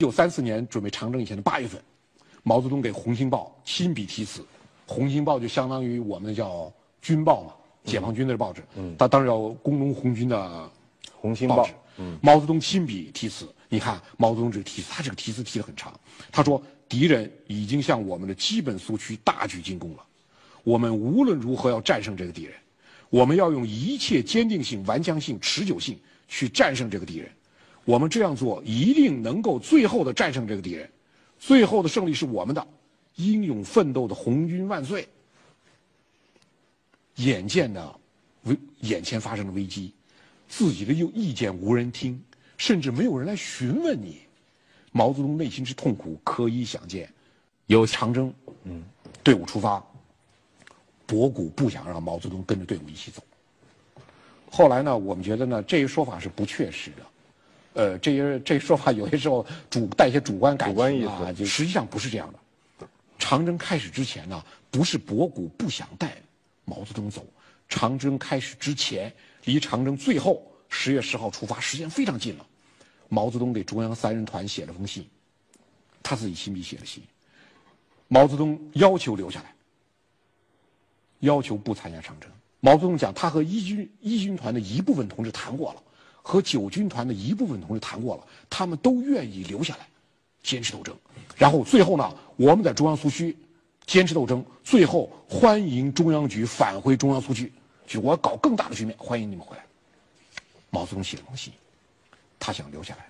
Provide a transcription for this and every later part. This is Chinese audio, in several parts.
一九三四年准备长征以前的八月份，毛泽东给《红星报》亲笔题词，《红星报》就相当于我们叫军报嘛，解放军的报纸。嗯，他当时叫工农红军的《红星报》。嗯，毛泽东亲笔题词，你看毛泽东这个题词，他这个题词提的很长。他说：“敌人已经向我们的基本苏区大举进攻了，我们无论如何要战胜这个敌人，我们要用一切坚定性、顽强性、持久性去战胜这个敌人。”我们这样做一定能够最后的战胜这个敌人，最后的胜利是我们的，英勇奋斗的红军万岁！眼见的危眼前发生的危机，自己的意意见无人听，甚至没有人来询问你，毛泽东内心之痛苦可以想见。有长征，嗯，队伍出发，博古不想让毛泽东跟着队伍一起走。后来呢，我们觉得呢，这一说法是不确实的。呃，这些这说法有些时候主带一些主观感情啊，就实际上不是这样的。长征开始之前呢，不是博古不想带毛泽东走，长征开始之前，离长征最后十月十号出发时间非常近了。毛泽东给中央三人团写了封信，他自己亲笔写的信。毛泽东要求留下来，要求不参加长征。毛泽东讲，他和一军一军团的一部分同志谈过了。和九军团的一部分同志谈过了，他们都愿意留下来，坚持斗争。然后最后呢，我们在中央苏区坚持斗争，最后欢迎中央局返回中央苏区，就我搞更大的局面，欢迎你们回来。毛泽东写了封信，他想留下来。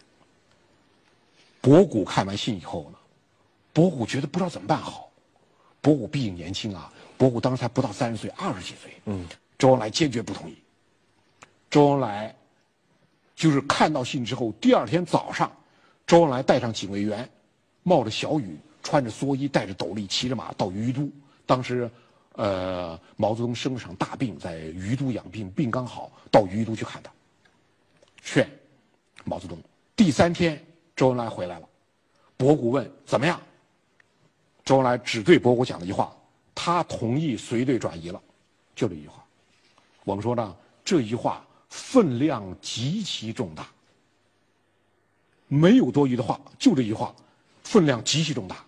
博古看完信以后呢，博古觉得不知道怎么办好。博古毕竟年轻啊，博古当时才不到三十岁，二十几岁。嗯，周恩来坚决不同意。周恩来。就是看到信之后，第二天早上，周恩来带上警卫员，冒着小雨，穿着蓑衣，戴着斗笠，骑着马到于都。当时，呃，毛泽东生了场大病，在于都养病，病刚好，到于都去看他。劝毛泽东。第三天，周恩来回来了，博古问怎么样？周恩来只对博古讲了一句话：他同意随队转移了，就这一句话。我们说呢，这一句话。分量极其重大，没有多余的话，就这句话，分量极其重大。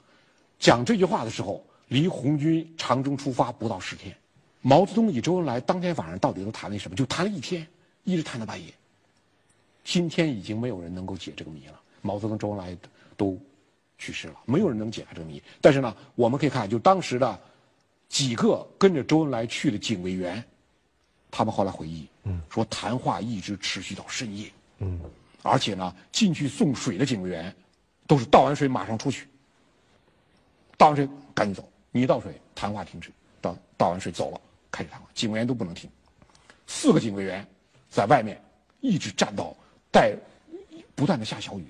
讲这句话的时候，离红军长征出发不到十天，毛泽东与周恩来当天晚上到底都谈了什么？就谈了一天，一直谈到半夜。今天已经没有人能够解这个谜了。毛泽东、周恩来都去世了，没有人能解开这个谜。但是呢，我们可以看，就当时的几个跟着周恩来去的警卫员。他们后来回忆，说谈话一直持续到深夜，而且呢，进去送水的警卫员，都是倒完水马上出去，倒完水赶紧走，你倒水，谈话停止，倒倒完水走了，开始谈话，警卫员都不能停。四个警卫员在外面一直站到带不断的下小雨，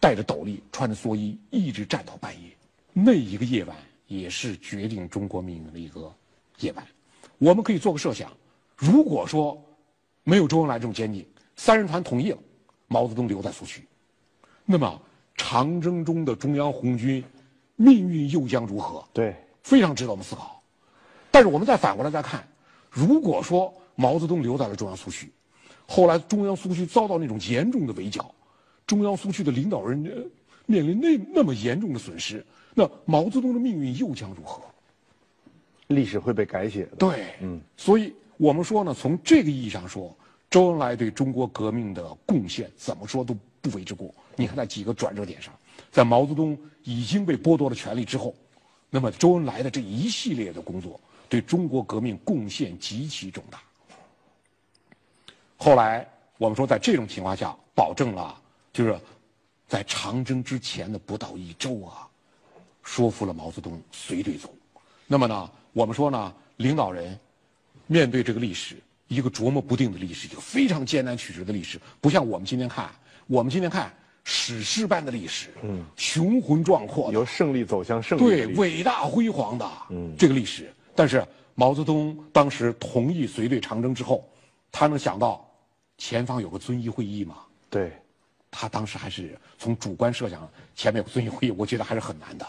戴着斗笠，穿着蓑衣，一直站到半夜。那一个夜晚也是决定中国命运的一个夜晚。我们可以做个设想。如果说没有周恩来这种坚定，三人团同意了，毛泽东留在苏区，那么长征中的中央红军命运又将如何？对，非常值得我们思考。但是我们再反过来再看，如果说毛泽东留在了中央苏区，后来中央苏区遭到那种严重的围剿，中央苏区的领导人面临那那么严重的损失，那毛泽东的命运又将如何？历史会被改写的。对，嗯，所以。我们说呢，从这个意义上说，周恩来对中国革命的贡献，怎么说都不为之过。你看在几个转折点上，在毛泽东已经被剥夺了权力之后，那么周恩来的这一系列的工作，对中国革命贡献极其重大。后来我们说，在这种情况下，保证了就是在长征之前的不到一周啊，说服了毛泽东随队走。那么呢，我们说呢，领导人。面对这个历史，一个琢磨不定的历史，一个非常艰难曲折的历史，不像我们今天看，我们今天看史诗般的历史，嗯，雄浑壮阔，由胜利走向胜利，对，伟大辉煌的，嗯，这个历史。但是毛泽东当时同意随队长征之后，他能想到前方有个遵义会议吗？对，他当时还是从主观设想前面有遵义会议，我觉得还是很难的。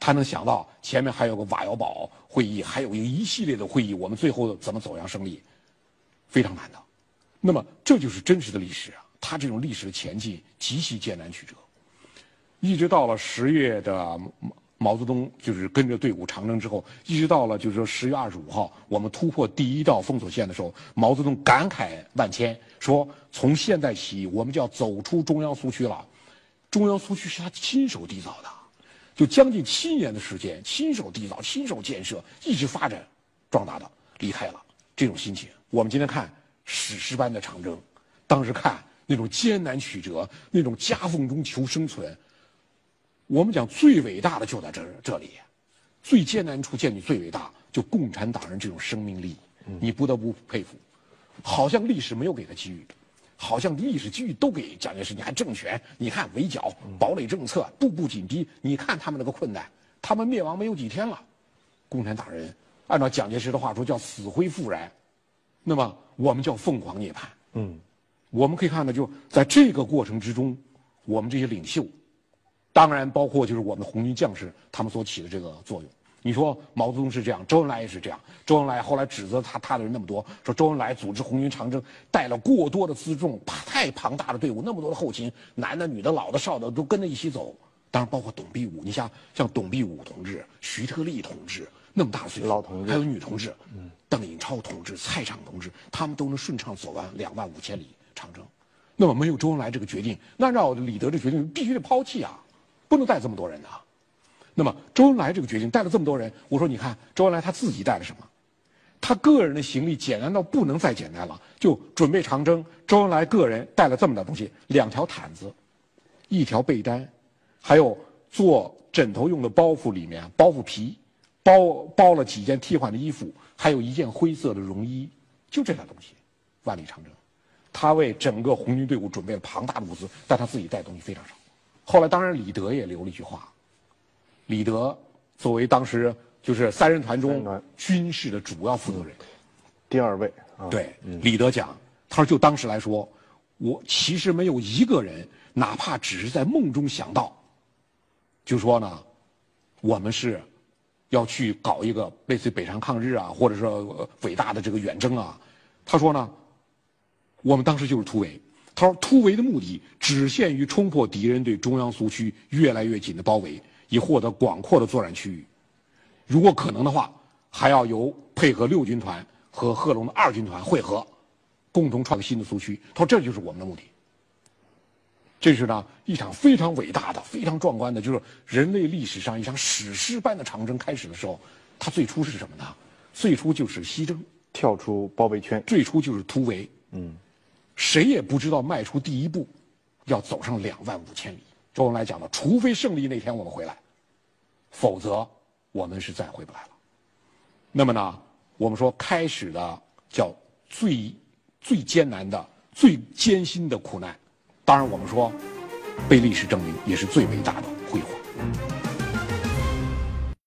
他能想到前面还有个瓦窑堡会议，还有一个一系列的会议，我们最后怎么走向胜利，非常难的。那么这就是真实的历史啊！他这种历史的前进极其艰难曲折。一直到了十月的毛泽东就是跟着队伍长征之后，一直到了就是说十月二十五号，我们突破第一道封锁线的时候，毛泽东感慨万千，说从现在起我们就要走出中央苏区了。中央苏区是他亲手缔造的，就将近七年的时间，亲手缔造、亲手建设，一直发展壮大的离开了。这种心情，我们今天看史诗般的长征，当时看那种艰难曲折，那种夹缝中求生存。我们讲最伟大的就在这这里，最艰难处见你最伟大，就共产党人这种生命力，你不得不佩服。好像历史没有给他机遇，好像历史机遇都给蒋介石。你看政权，你看围剿、堡垒政策，步步紧逼。你看他们那个困难，他们灭亡没有几天了。共产党人按照蒋介石的话说叫死灰复燃，那么我们叫凤凰涅槃。嗯，我们可以看到，就在这个过程之中，我们这些领袖。当然，包括就是我们红军将士他们所起的这个作用。你说毛泽东是这样，周恩来也是这样。周恩来后来指责他他的人那么多，说周恩来组织红军长征带了过多的辎重，太庞大的队伍，那么多的后勤，男的、女的、老的、少的都跟着一起走。当然，包括董必武，你像像董必武同志、徐特立同志，那么大的岁数，老同志，还有女同志，邓颖超同志、蔡畅同志，他们都能顺畅走完两万五千里长征。那么没有周恩来这个决定，那按照李德的决定，必须得抛弃啊。不能带这么多人呐，那么周恩来这个决定带了这么多人，我说你看周恩来他自己带了什么？他个人的行李简单到不能再简单了，就准备长征。周恩来个人带了这么点东西：两条毯子，一条被单，还有做枕头用的包袱，里面包袱皮，包包了几件替换的衣服，还有一件灰色的绒衣，就这点东西。万里长征，他为整个红军队伍准备了庞大的物资，但他自己带东西非常少。后来，当然李德也留了一句话。李德作为当时就是三人团中军事的主要负责人，第二位。对，李德讲，他说就当时来说，我其实没有一个人，哪怕只是在梦中想到，就说呢，我们是要去搞一个类似于北上抗日啊，或者说伟大的这个远征啊。他说呢，我们当时就是突围。他说：“突围的目的只限于冲破敌人对中央苏区越来越紧的包围，以获得广阔的作战区域。如果可能的话，还要由配合六军团和贺龙的二军团会合，共同创新的苏区。他说这就是我们的目的。这是呢一场非常伟大的、非常壮观的，就是人类历史上一场史诗般的长征开始的时候，它最初是什么呢？最初就是西征，跳出包围圈。最初就是突围。嗯。”谁也不知道迈出第一步，要走上两万五千里。周恩来讲的，除非胜利那天我们回来，否则我们是再回不来了。那么呢，我们说开始的叫最最艰难的、最艰辛的苦难，当然我们说被历史证明也是最伟大的辉煌。